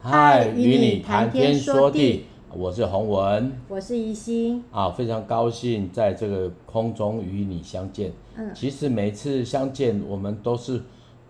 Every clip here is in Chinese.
嗨，与你谈天说地，我是洪文，我是宜心啊，非常高兴在这个空中与你相见。嗯，其实每次相见，我们都是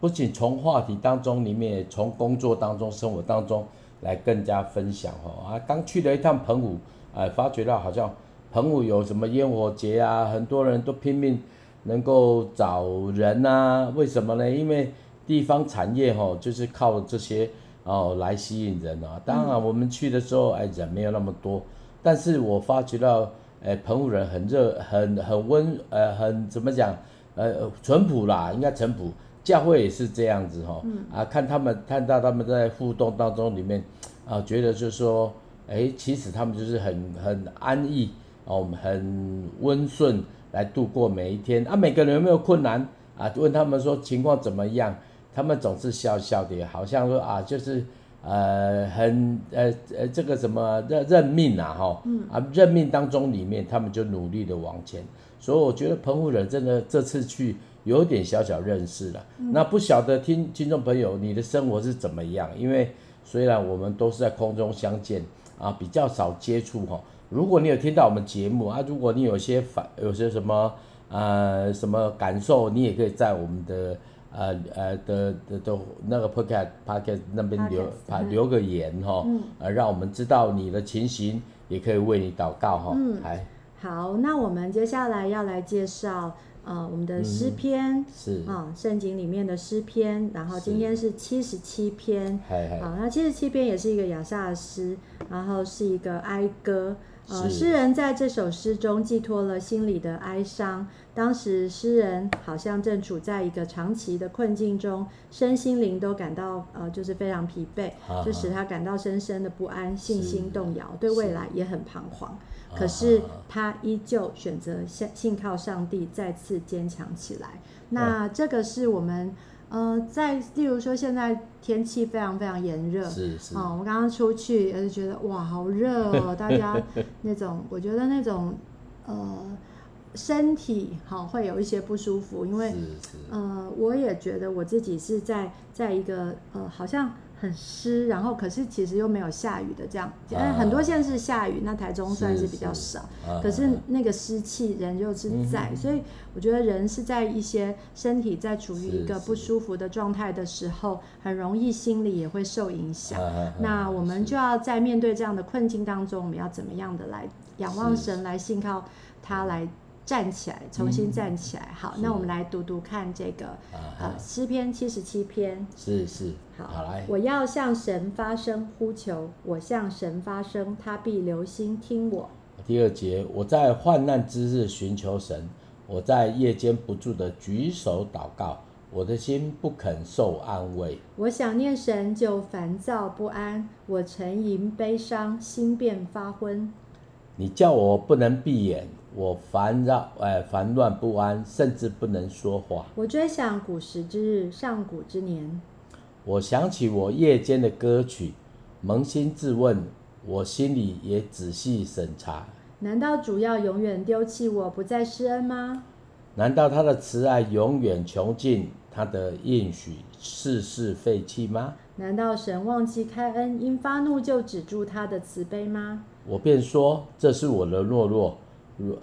不仅从话题当中里面，从工作当中、生活当中来更加分享哈啊。刚去了一趟澎湖，哎，发觉到好像澎湖有什么烟火节啊，很多人都拼命能够找人啊。为什么呢？因为地方产业哈，就是靠这些。哦，来吸引人啊！当然，我们去的时候，哎，人没有那么多。但是我发觉到，哎，澎湖人很热，很很温，呃，很怎么讲，呃，淳朴啦，应该淳朴。教会也是这样子哈、哦。嗯。啊，看他们，看到他们在互动当中里面，啊，觉得就是说，哎，其实他们就是很很安逸，哦，很温顺来度过每一天。啊，每个人有没有困难？啊，问他们说情况怎么样？他们总是笑笑的，好像说啊，就是呃很呃呃这个什么认认命啊哈，嗯啊认命当中里面，他们就努力的往前。所以我觉得澎湖人真的这次去有点小小认识了。嗯、那不晓得听听众朋友你的生活是怎么样？因为虽然我们都是在空中相见啊，比较少接触哈。如果你有听到我们节目啊，如果你有些反有些什么呃什么感受，你也可以在我们的。呃呃的的的那个 podcast podcast 那边留啊留个言哈，嗯，呃让我们知道你的情形，也可以为你祷告哈。嗯，来。好，那我们接下来要来介绍呃我们的诗篇，是。啊圣经里面的诗篇，然后今天是七十七篇，好，那七十七篇也是一个亚萨诗，然后是一个哀歌。呃，诗人在这首诗中寄托了心里的哀伤。当时诗人好像正处在一个长期的困境中，身心灵都感到呃，就是非常疲惫，就使他感到深深的不安，信心动摇，对未来也很彷徨。可是他依旧选择信信靠上帝，再次坚强起来。那这个是我们。呃，在例如说，现在天气非常非常炎热，是是。哦，我刚刚出去，也是觉得哇，好热哦，大家 那种，我觉得那种，呃，身体好、哦、会有一些不舒服，因为，呃，我也觉得我自己是在在一个呃，好像。很湿，然后可是其实又没有下雨的这样，嗯，很多县是下雨，那台中算是比较少，是是，可是那个湿气人就是在，嗯，所以我觉得人是在一些身体在处于一个不舒服的状态的时候，很容易心理也会受影响。那我们就要在面对这样的困境当中，我们要怎么样的来仰望神，来信靠他来。站起来，重新站起来。嗯、好，那我们来读读看这个呃诗篇七十七篇。是是，好，好来。我要向神发声呼求，我向神发声，他必留心听我。第二节，我在患难之日寻求神，我在夜间不住的举手祷告，我的心不肯受安慰。我想念神就烦躁不安，我沉吟悲伤，心便发昏。你叫我不能闭眼。我烦扰，哎，烦乱不安，甚至不能说话。我追想古时之日，上古之年。我想起我夜间的歌曲，扪心自问，我心里也仔细审查。难道主要永远丢弃我，不再施恩吗？难道他的慈爱永远穷尽，他的应许世世废弃吗？难道神忘记开恩，因发怒就止住他的慈悲吗？我便说，这是我的懦弱。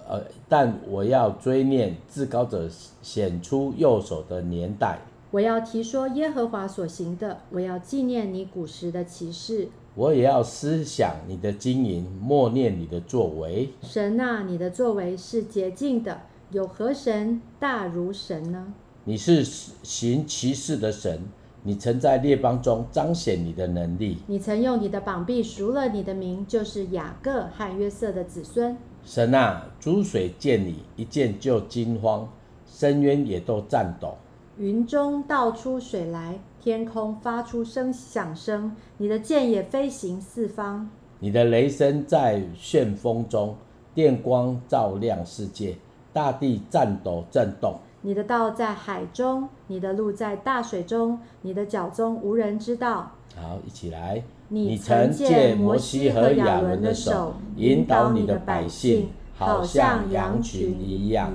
呃，但我要追念至高者显出右手的年代。我要提说耶和华所行的，我要纪念你古时的骑士。我也要思想你的经营，默念你的作为。神啊，你的作为是洁净的，有何神大如神呢？你是行奇事的神，你曾在列邦中彰显你的能力。你曾用你的膀臂赎了你的名，就是雅各和约瑟的子孙。神啊，诸水见你一见就惊慌，深渊也都颤抖。云中倒出水来，天空发出声响声。你的剑也飞行四方。你的雷声在旋风中，电光照亮世界，大地颤抖震动。你的道在海中，你的路在大水中，你的脚中无人知道。好，一起来。你曾借摩西和亚伦的手引导你的百姓，好像羊群一样。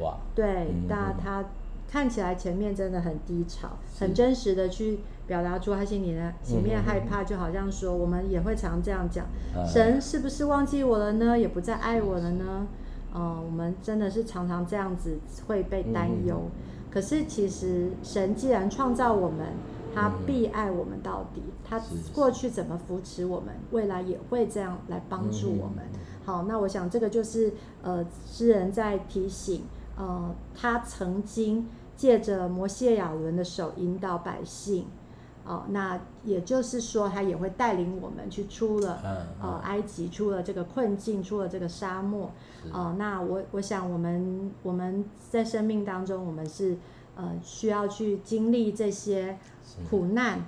哇，对，那他看起来前面真的很低潮，很真实的去表达出他心里的前面害怕，就好像说，我们也会常这样讲，神是不是忘记我了呢？也不再爱我了呢？嗯，我们真的是常常这样子会被担忧。可是其实神既然创造我们，他必爱我们到底。他过去怎么扶持我们，未来也会这样来帮助我们。好，那我想这个就是呃，诗人在提醒，呃，他曾经借着摩西亚伦的手引导百姓，哦，那也就是说，他也会带领我们去出了呃埃及，出了这个困境，出了这个沙漠。哦，那我我想我们我们在生命当中，我们是呃需要去经历这些苦难，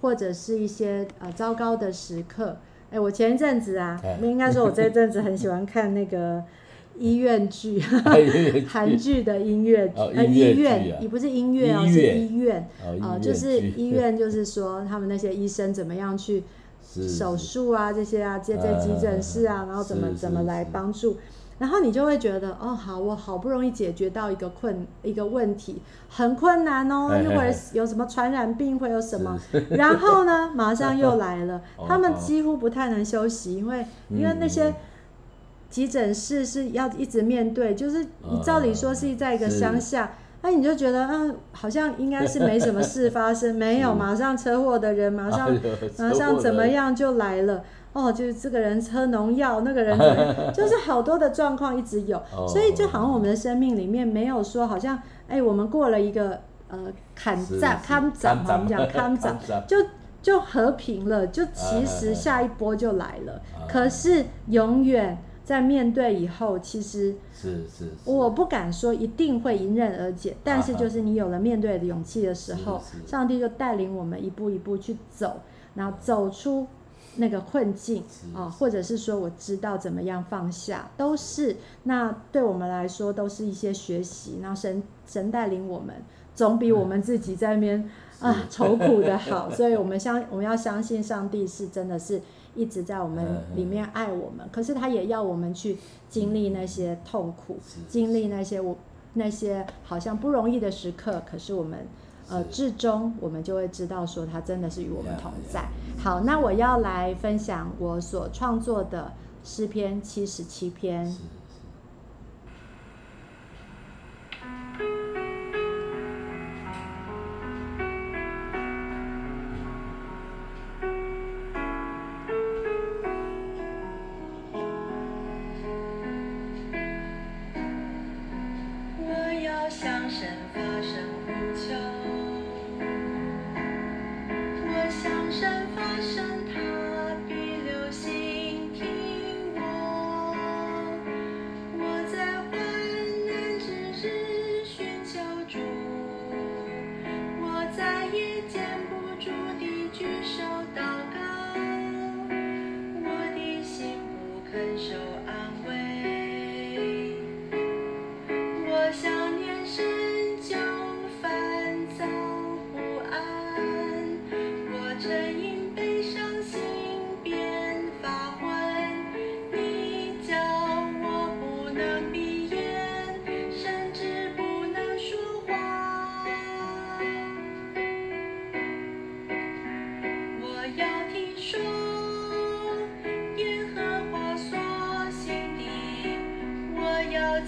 或者是一些呃糟糕的时刻。哎，我前一阵子啊，应该说，我这一阵子很喜欢看那个医院剧，韩剧的音乐剧，呃，医院，也不是音乐哦，是医院，呃，就是医院，就是说他们那些医生怎么样去手术啊，这些啊，接在急诊室啊，然后怎么怎么来帮助。然后你就会觉得，哦，好，我好不容易解决到一个困一个问题，很困难哦，一会儿有什么传染病，会有什么，然后呢，马上又来了，他们几乎不太能休息，因为因为那些急诊室是要一直面对，就是你照理说是在一个乡下，那你就觉得，嗯，好像应该是没什么事发生，没有，马上车祸的人马上马上怎么样就来了。哦，就是这个人喝农药，那个人怎么样，就是好多的状况一直有，所以就好像我们的生命里面没有说，好像哎，我们过了一个呃坎站、坎站嘛，我们讲坎站，就就和平了，就其实下一波就来了。可是永远在面对以后，其实是是，我不敢说一定会迎刃而解，但是就是你有了面对的勇气的时候，上帝就带领我们一步一步去走，然后走出。那个困境啊，或者是说我知道怎么样放下，都是那对我们来说都是一些学习。然后神神带领我们，总比我们自己在那边啊愁苦的好。所以我们相我们要相信上帝是真的是一直在我们里面爱我们，可是他也要我们去经历那些痛苦，经历那些我那些好像不容易的时刻，可是我们。呃，至终我们就会知道，说他真的是与我们同在。好，那我要来分享我所创作的诗篇七十七篇。你的路在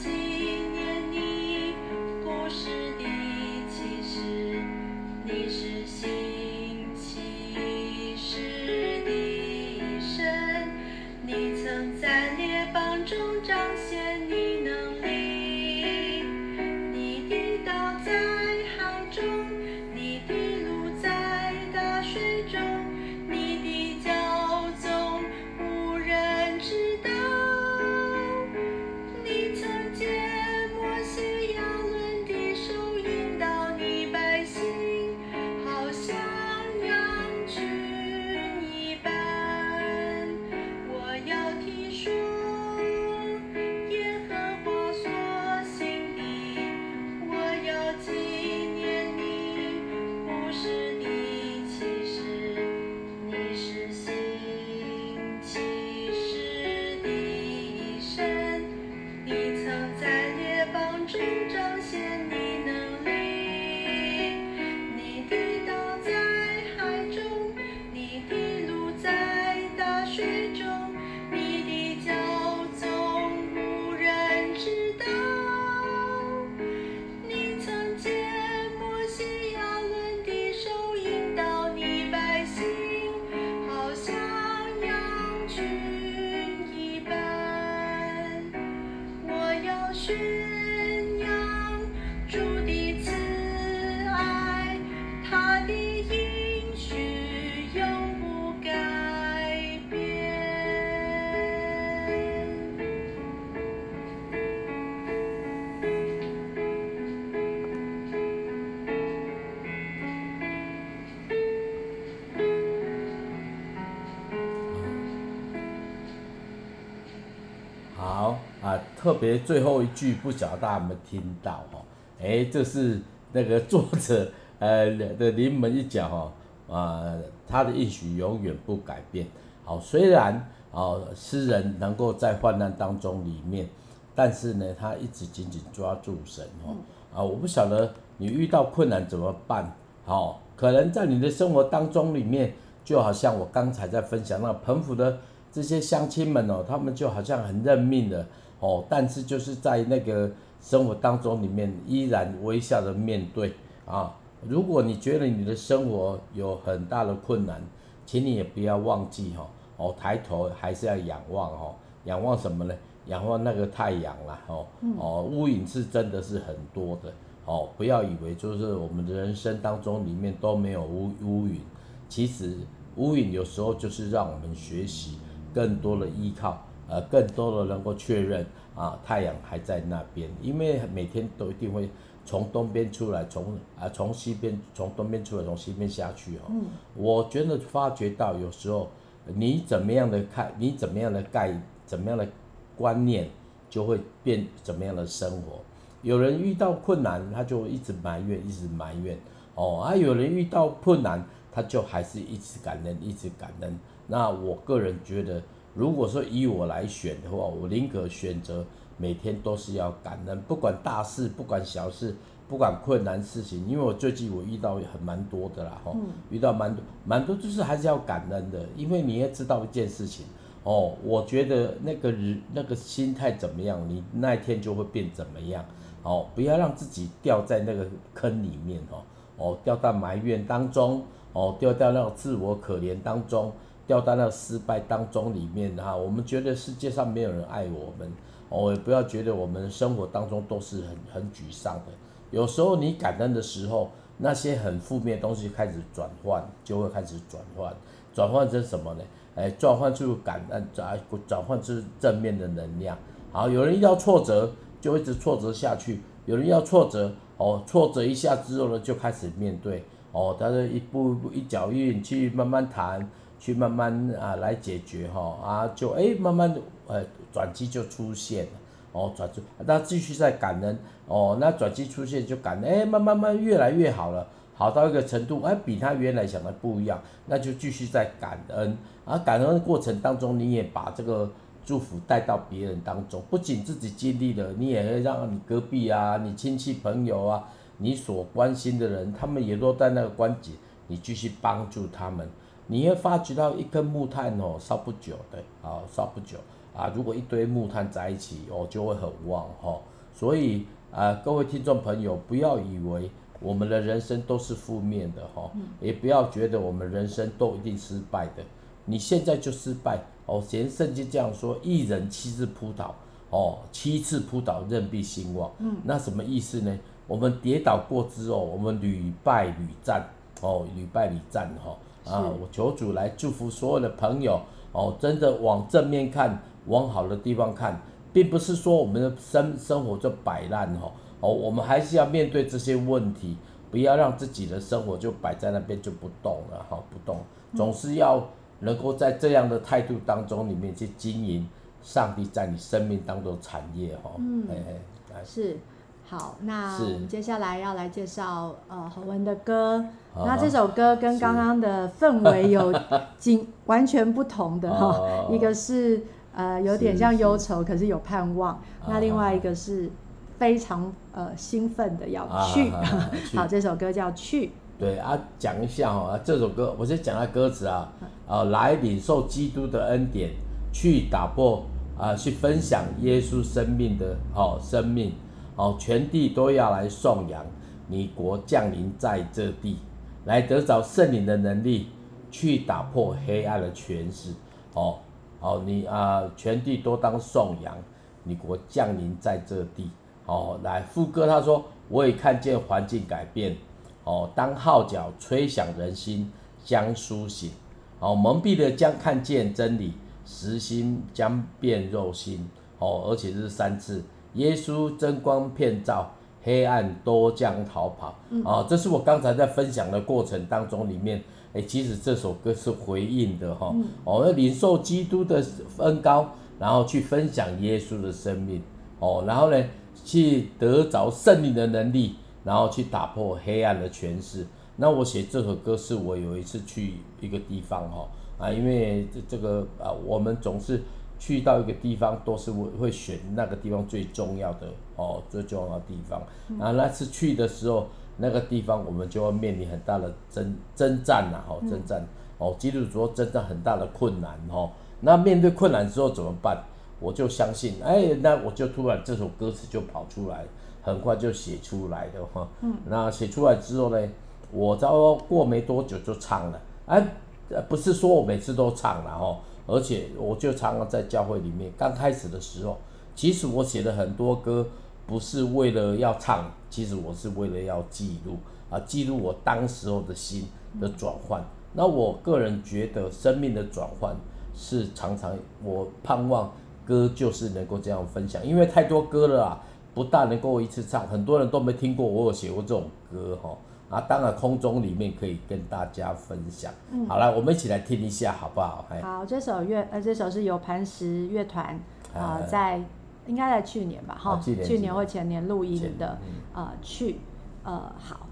大特别最后一句不晓得大家有没有听到哈？哎，这是那个作者 呃的临门一脚哈啊，他的应许永远不改变。好，虽然啊诗人能够在患难当中里面，但是呢，他一直紧紧抓住神哦啊，我不晓得你遇到困难怎么办？好，可能在你的生活当中里面，就好像我刚才在分享那澎湖的这些乡亲们哦，他们就好像很认命的。哦，但是就是在那个生活当中里面，依然微笑的面对啊。如果你觉得你的生活有很大的困难，请你也不要忘记哈，哦，抬头还是要仰望哦，仰望什么呢？仰望那个太阳啦，哦，哦，乌云是真的是很多的，哦，不要以为就是我们的人生当中里面都没有乌乌云，其实乌云有时候就是让我们学习更多的依靠。呃，更多的能够确认啊，太阳还在那边，因为每天都一定会从东边出来，从啊从西边从东边出来，从西边下去哦。嗯。我觉得发觉到有时候你怎么样的看，你怎么样的概，怎么样的观念，就会变怎么样的生活。有人遇到困难，他就一直埋怨，一直埋怨哦。啊，有人遇到困难，他就还是一直感恩，一直感恩。那我个人觉得。如果说以我来选的话，我宁可选择每天都是要感恩，不管大事，不管小事，不管困难事情，因为我最近我遇到很蛮多的啦，吼，遇到蛮多蛮多，就是还是要感恩的，因为你也知道一件事情，哦，我觉得那个人那个心态怎么样，你那一天就会变怎么样，哦，不要让自己掉在那个坑里面，哦，哦，掉到埋怨当中，哦，掉到那种自我可怜当中。掉到那失败当中里面哈，我们觉得世界上没有人爱我们，哦，也不要觉得我们生活当中都是很很沮丧的。有时候你感恩的时候，那些很负面的东西开始转换，就会开始转换，转换成什么呢？哎，转换出感恩，转转换出正面的能量。好，有人遇到挫折，就一直挫折下去；有人要挫折，哦，挫折一下之后呢，就开始面对，哦，他就一步一步一脚印去慢慢谈。去慢慢啊来解决哈啊就哎慢慢呃转机就出现了哦转机，那继续在感恩哦，那转机出现就感恩哎慢慢慢越来越好了，好到一个程度哎比他原来想的不一样，那就继续在感恩啊感恩的过程当中，你也把这个祝福带到别人当中，不仅自己经历了，你也会让你隔壁啊、你亲戚朋友啊、你所关心的人，他们也都在那个关节，你继续帮助他们。你会发觉到一根木炭哦，烧不久的，啊，烧不久啊。如果一堆木炭在一起哦，就会很旺哈。所以啊，各位听众朋友，不要以为我们的人生都是负面的哈，也不要觉得我们人生都一定失败的。你现在就失败哦，连圣经这样说：一人七次扑倒哦，七次扑倒任必兴旺。嗯，那什么意思呢？我们跌倒过之后，我们屡败屡战哦，屡败屡战哈。啊，我求主来祝福所有的朋友哦，真的往正面看，往好的地方看，并不是说我们的生生活就摆烂哈哦，我们还是要面对这些问题，不要让自己的生活就摆在那边就不动了哈，不动，总是要能够在这样的态度当中里面去经营上帝在你生命当中产业哈，嗯，是。好，那我们接下来要来介绍呃侯文的歌。那这首歌跟刚刚的氛围有紧 完全不同的哈，一个是呃有点像忧愁，可是有盼望。那另外一个是非常呃兴奋的要去。好，这首歌叫去。对啊，讲一下哈，这首歌我先讲下歌词啊，呃，来领受基督的恩典，去打破啊，去分享耶稣生命的哦生命。哦，全地都要来颂扬你国降临在这地，来得着圣灵的能力，去打破黑暗的权势。哦，哦，你啊，全地都当颂扬你国降临在这地。哦，来副歌他说，我也看见环境改变。哦，当号角吹响人心将苏醒。哦，蒙蔽的将看见真理，实心将变肉心。哦，而且是三次。耶稣真光遍照，黑暗都将逃跑。嗯、啊，这是我刚才在分享的过程当中里面，哎，其实这首歌是回应的哈。嗯、哦，要领受基督的恩高，然后去分享耶稣的生命。哦，然后呢，去得着圣灵的能力，然后去打破黑暗的权势。那我写这首歌是我有一次去一个地方哈啊，因为这这个啊，我们总是去到一个地方，都是会会选那个地方最重要的哦，最重要的地方。啊，那次去的时候，那个地方我们就会面临很大的征征战呐，哈，征战哦，基督徒征战很大的困难哦。那面对困难之后怎么办？我就相信，哎，那我就突然这首歌词就跑出来，很快就写出来的哈。嗯。那写出来之后呢，我只要过没多久就唱了，哎，不是说我每次都唱了哈，而且我就常常在教会里面，刚开始的时候，其实我写的很多歌不是为了要唱，其实我是为了要记录啊，记录我当时候的心的转换。那我个人觉得生命的转换是常常我盼望。歌就是能够这样分享，因为太多歌了啊，不大能够一次唱，很多人都没听过我有写过这种歌哈啊，当然空中里面可以跟大家分享。嗯，好了，我们一起来听一下好不好？好，这首乐呃，这首是由磐石乐团啊，在应该在去年吧哈，去年或前年录音的呃去呃好。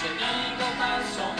Chegando o garçom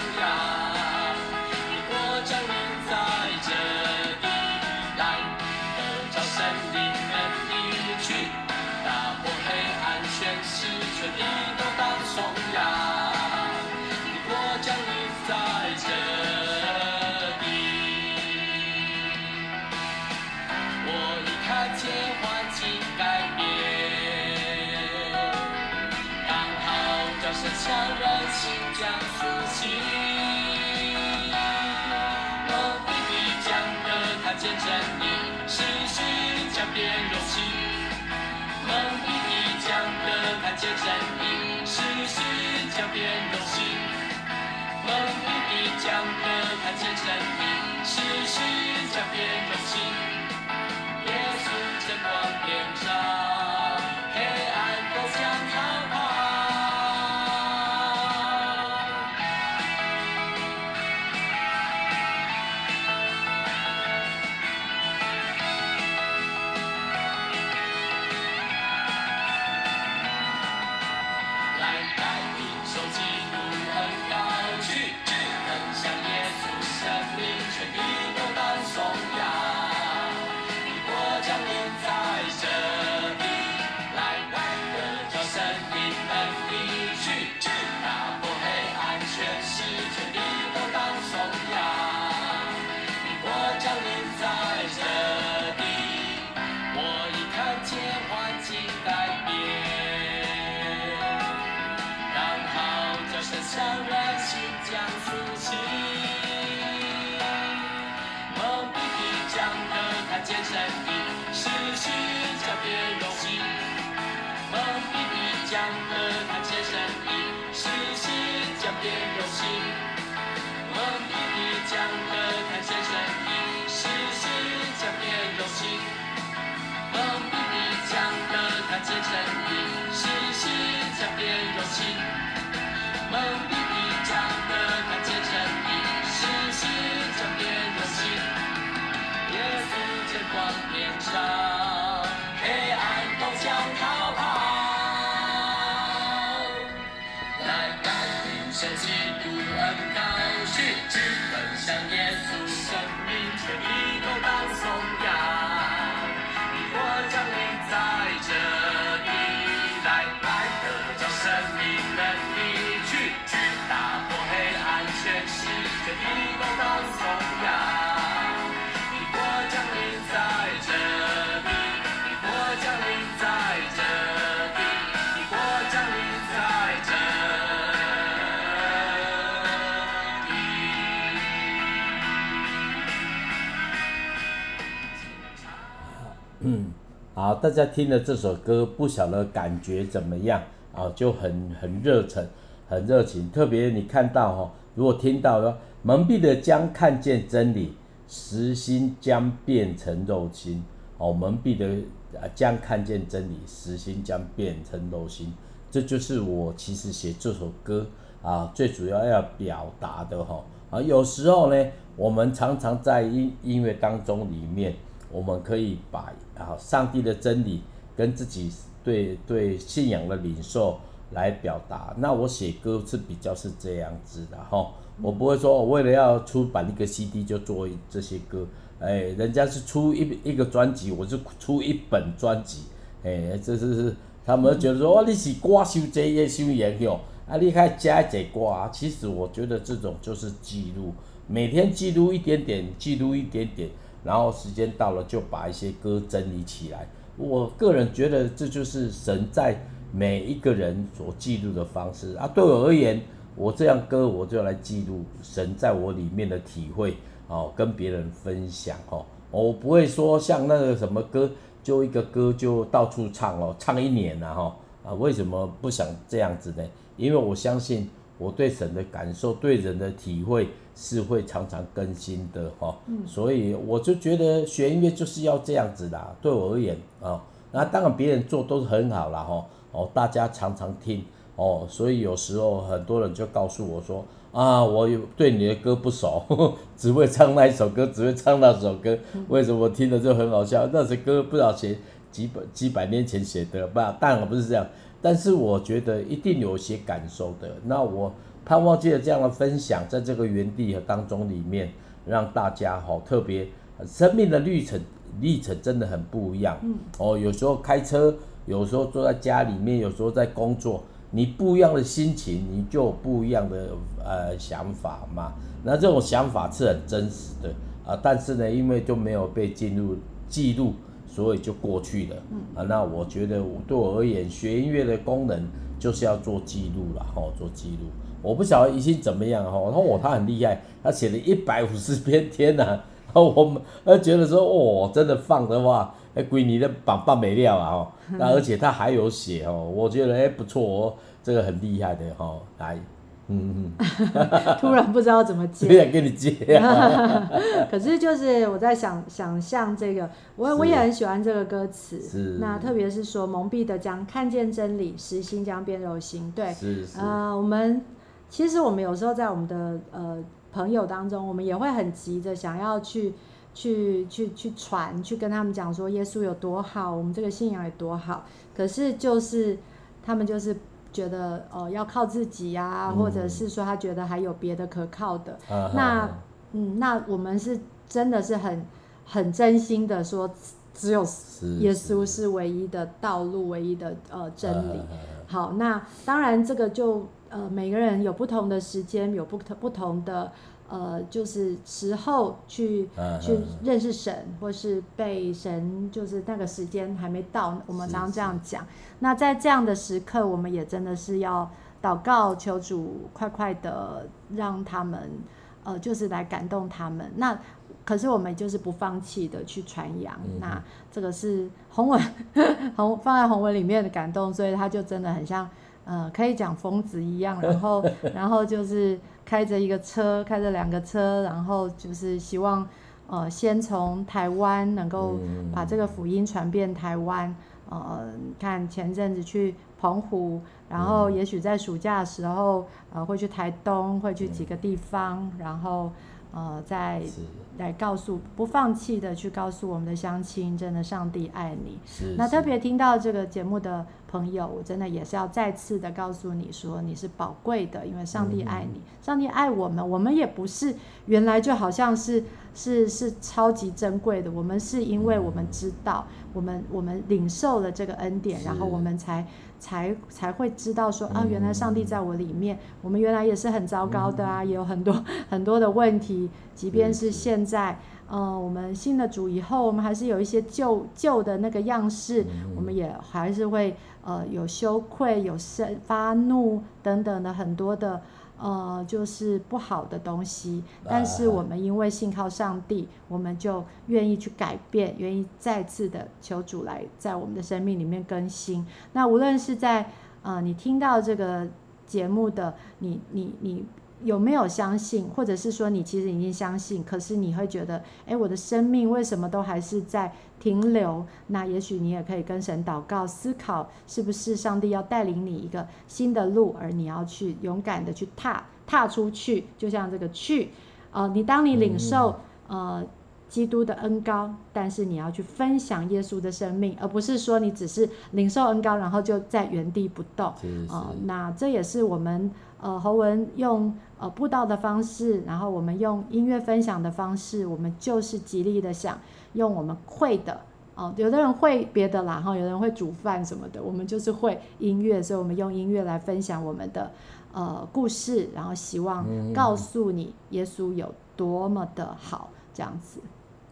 江河看见神明，逝去江变的星。梦比你讲的谈些生意，事事讲点柔。梦比你讲的谈些生意，事事讲点柔。梦比你讲的谈些生意，事事讲点柔。梦。好，大家听了这首歌，不晓得感觉怎么样啊？就很很热忱，很热情。特别你看到哈，如果听到说蒙蔽的将看见真理，实心将变成肉心。哦，蒙蔽的啊将看见真理，实心将变成肉心。这就是我其实写这首歌啊，最主要要表达的哈。啊，有时候呢，我们常常在音音乐当中里面，我们可以把啊上帝的真理跟自己对对信仰的领受来表达。那我写歌是比较是这样子的哈，我不会说我为了要出版一个 CD 就做这些歌，哎，人家是出一一个专辑，我就出一本专辑，哎，这是是。他们觉得说，哇，你是歌手这业收研究，啊，你看加一节歌，其实我觉得这种就是记录，每天记录一点点，记录一点点，然后时间到了就把一些歌整理起来。我个人觉得这就是神在每一个人所记录的方式啊。对我而言，我这样歌我就来记录神在我里面的体会哦，跟别人分享哦。我不会说像那个什么歌。就一个歌就到处唱哦，唱一年了哈啊！为什么不想这样子呢？因为我相信我对神的感受、对人的体会是会常常更新的哈。嗯，所以我就觉得学音乐就是要这样子啦。对我而言啊，那当然别人做都是很好了哈。哦，大家常常听哦，所以有时候很多人就告诉我说。啊，我有对你的歌不熟，呵呵，只会唱那一首歌，只会唱那首歌。为什么我听了就很好笑？那首歌不知道写几百几百年前写的，吧，当然不是这样。但是我觉得一定有些感受的。那我盼望借着这样的分享，在这个园地和当中里面，让大家好特别生命的历程历程真的很不一样。嗯哦，有时候开车，有时候坐在家里面，有时候在工作。你不一样的心情，你就有不一样的呃想法嘛。那这种想法是很真实的啊，但是呢，因为就没有被进入记录，所以就过去了。嗯啊，那我觉得对我而言，学音乐的功能就是要做记录了，哈，做记录。我不晓得宜兴怎么样哈，然后我他很厉害，他写了一百五十 篇，天呐，然后我们他觉得说，哦，真的放的话。哎，归你的棒棒没料啊！哦，那而且他还有写哦，我觉得哎不错哦，这个很厉害的哈、哦。来，嗯嗯，突然不知道怎么接，不想跟你接、啊。可是就是我在想想象这个，我我也很喜欢这个歌词。是。那特别是说蒙蔽的将看见真理，实心将变柔心。对。是是。呃，我们其实我们有时候在我们的呃朋友当中，我们也会很急着想要去。去去去传，去跟他们讲说耶稣有多好，我们这个信仰有多好。可是就是他们就是觉得哦、呃，要靠自己呀、或者是说他觉得还有别的可靠的。啊、那啊嗯，那我们是真的是很很真心的说，只有耶稣是唯一的道路，唯一的呃真理。啊、好，那当然这个就呃每个人有不同的时间，有不同不同的。呃，就是时候去、啊、去认识神，啊、或是被神，就是那个时间还没到，我们常常这样讲。那在这样的时刻，我们也真的是要祷告，求主快快的让他们，呃，就是来感动他们。那可是我们就是不放弃的去传扬。嗯、那这个是红文 洪放在红文里面的感动，所以他就真的很像，呃，可以讲疯子一样，然后 然后就是。开着一个车，开着两个车，然后就是希望，呃，先从台湾能够把这个福音传遍台湾。呃，看前阵子去澎湖，然后也许在暑假的时候，呃，会去台东，会去几个地方，然后。呃，再来告诉不放弃的去告诉我们的乡亲，真的上帝爱你。是是，那特别听到这个节目的朋友，我真的也是要再次的告诉你说，你是宝贵的，因为上帝爱你，嗯、上帝爱我们，我们也不是原来就好像是是是超级珍贵的，我们是因为我们知道，嗯、我们我们领受了这个恩典，然后我们才。才才会知道说啊，原来上帝在我里面。嗯、我们原来也是很糟糕的啊，嗯、也有很多 很多的问题。即便是现在，嗯、呃，我们信了主以后，我们还是有一些旧旧的那个样式，嗯、我们也还是会呃有羞愧、有生发怒等等的很多的。呃，就是不好的东西，但是我们因为信靠上帝，我们就愿意去改变，愿意再次的求主来在我们的生命里面更新。那无论是在呃你听到这个节目的你，你你有没有相信，或者是说你其实已经相信，可是你会觉得，哎，我的生命为什么都还是在停留？那也许你也可以跟神祷告，思考是不是上帝要带领你一个新的路，而你要去勇敢的去踏踏出去，就像这个去，呃，你当你领受，呃。基督的恩高，但是你要去分享耶稣的生命，而不是说你只是领受恩高，然后就在原地不动。是是呃，那这也是我们呃侯文用呃布道的方式，然后我们用音乐分享的方式，我们就是极力的想用我们会的哦、呃，有的人会别的啦，哈，有的人会煮饭什么的，我们就是会音乐，所以我们用音乐来分享我们的呃故事，然后希望告诉你耶稣有多么的好，这样子。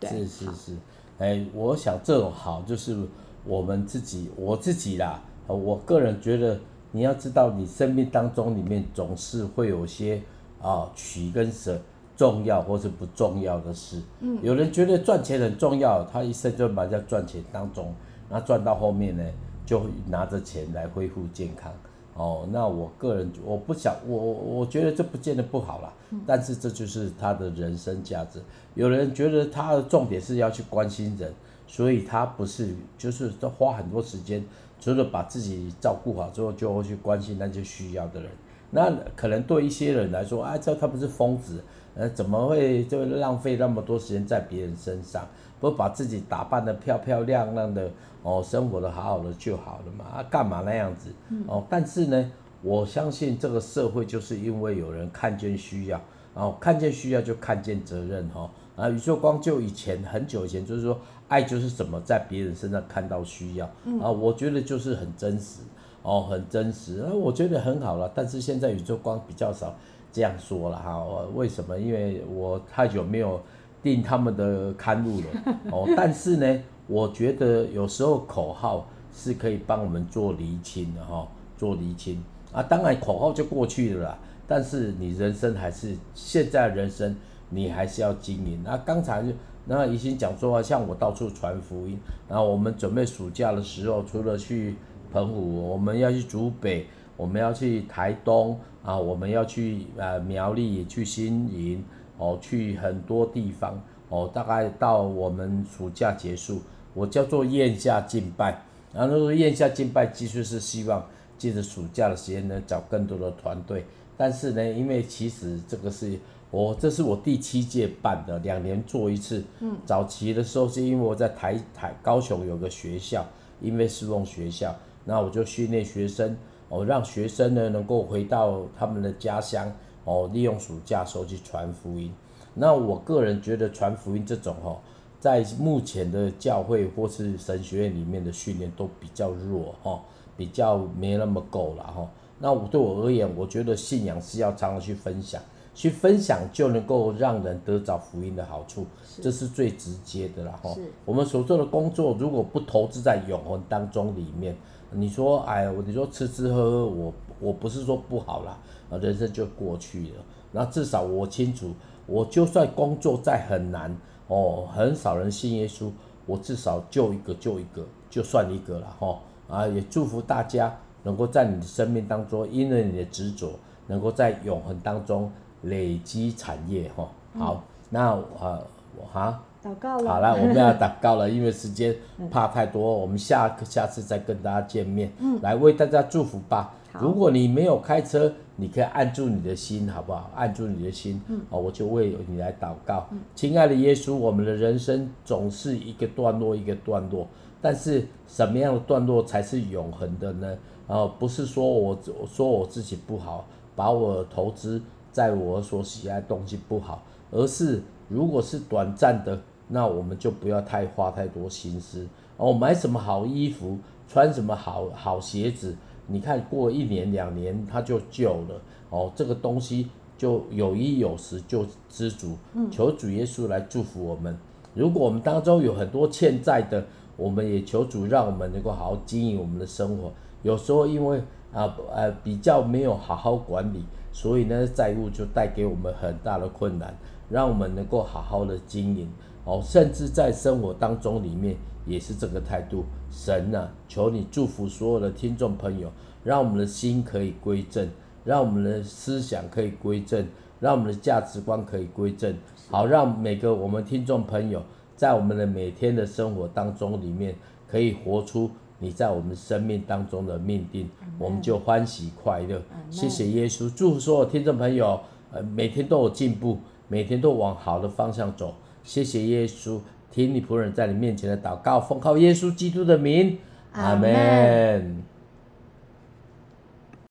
对是是是，哎，我想这种好就是我们自己，我自己啦，我个人觉得，你要知道，你生命当中里面总是会有些啊取跟舍，重要或是不重要的事。嗯，有人觉得赚钱很重要，他一生就埋在赚钱当中，那赚到后面呢，就拿着钱来恢复健康。哦，那我个人我不想我我觉得这不见得不好啦，但是这就是他的人生价值。有人觉得他的重点是要去关心人，所以他不是就是都花很多时间，除了把自己照顾好之后，就会去关心那些需要的人。那可能对一些人来说，啊，这他不是疯子，呃，怎么会就浪费那么多时间在别人身上？不把自己打扮得漂漂亮亮的哦，生活得好好的就好了嘛，啊，干嘛那样子？哦，但是呢，我相信这个社会就是因为有人看见需要，然后看见需要就看见责任哈。啊，宇宙光就以前很久以前就是说，爱就是怎么，在别人身上看到需要啊，我觉得就是很真实哦，很真实，啊，我觉得很好了。但是现在宇宙光比较少这样说了哈，为什么？因为我太久没有。订他们的刊物了 哦，但是呢，我觉得有时候口号是可以帮我们做厘清的哈，做厘清啊。当然口号就过去了啦，但是你人生还是现在人生，你还是要经营。那刚才就那怡欣讲说，像我到处传福音，然后我们准备暑假的时候，除了去澎湖，我们要去竹北，我们要去台东啊，我们要去呃苗栗，去新营。哦，去很多地方哦，大概到我们暑假结束，我叫做宴下敬拜，然后说宴下敬拜，其实是希望借着暑假的时间呢，找更多的团队。但是呢，因为其实这个是我这是我第七届办的，两年做一次。嗯，早期的时候是因为我在台台高雄有个学校，因为是用学校，那我就训练学生，哦，让学生呢能够回到他们的家乡。哦，利用暑假时候去传福音。那我个人觉得传福音这种哦，在目前的教会或是神学院里面的训练都比较弱哦，比较没那么够了哈。那我对我而言，我觉得信仰是要常常去分享，去分享就能够让人得着福音的好处，这是最直接的了哈。我们所做的工作如果不投资在永恒当中里面，你说哎，你说吃吃喝喝，我我不是说不好啦。啊，人生就过去了。那至少我清楚，我就算工作再很难哦，很少人信耶稣，我至少救一个救一个，就算一个了哈。啊，也祝福大家能够在你的生命当中，因为你的执着，能够在永恒当中累积产业哈。好，嗯、那啊，我哈，祷告了。好了，我们要 祷告了，因为时间怕太多，我们下下次再跟大家见面。嗯，来为大家祝福吧。如果你没有开车，你可以按住你的心，好不好？按住你的心，嗯、哦，我就为你来祷告。嗯、亲爱的耶稣，我们的人生总是一个段落一个段落，但是什么样的段落才是永恒的呢？哦，不是说我说我自己不好，把我投资在我所喜爱的东西不好，而是如果是短暂的，那我们就不要太花太多心思。哦，买什么好衣服，穿什么好好鞋子。你看过一年两年，它就旧了哦。这个东西就有衣有食就知足。求主耶稣来祝福我们。如果我们当中有很多欠债的，我们也求主让我们能够好好经营我们的生活。有时候因为啊呃比较没有好好管理，所以呢债务就带给我们很大的困难。让我们能够好好的经营哦，甚至在生活当中里面也是这个态度。神呐、啊，求你祝福所有的听众朋友，让我们的心可以归正，让我们的思想可以归正，让我们的价值观可以归正，好，让每个我们听众朋友在我们的每天的生活当中里面，可以活出你在我们生命当中的命定，我们就欢喜快乐。谢谢耶稣，祝福所有听众朋友，呃，每天都有进步，每天都往好的方向走。谢谢耶稣，听你仆人在你面前的祷告，奉靠耶稣基督的名，阿门。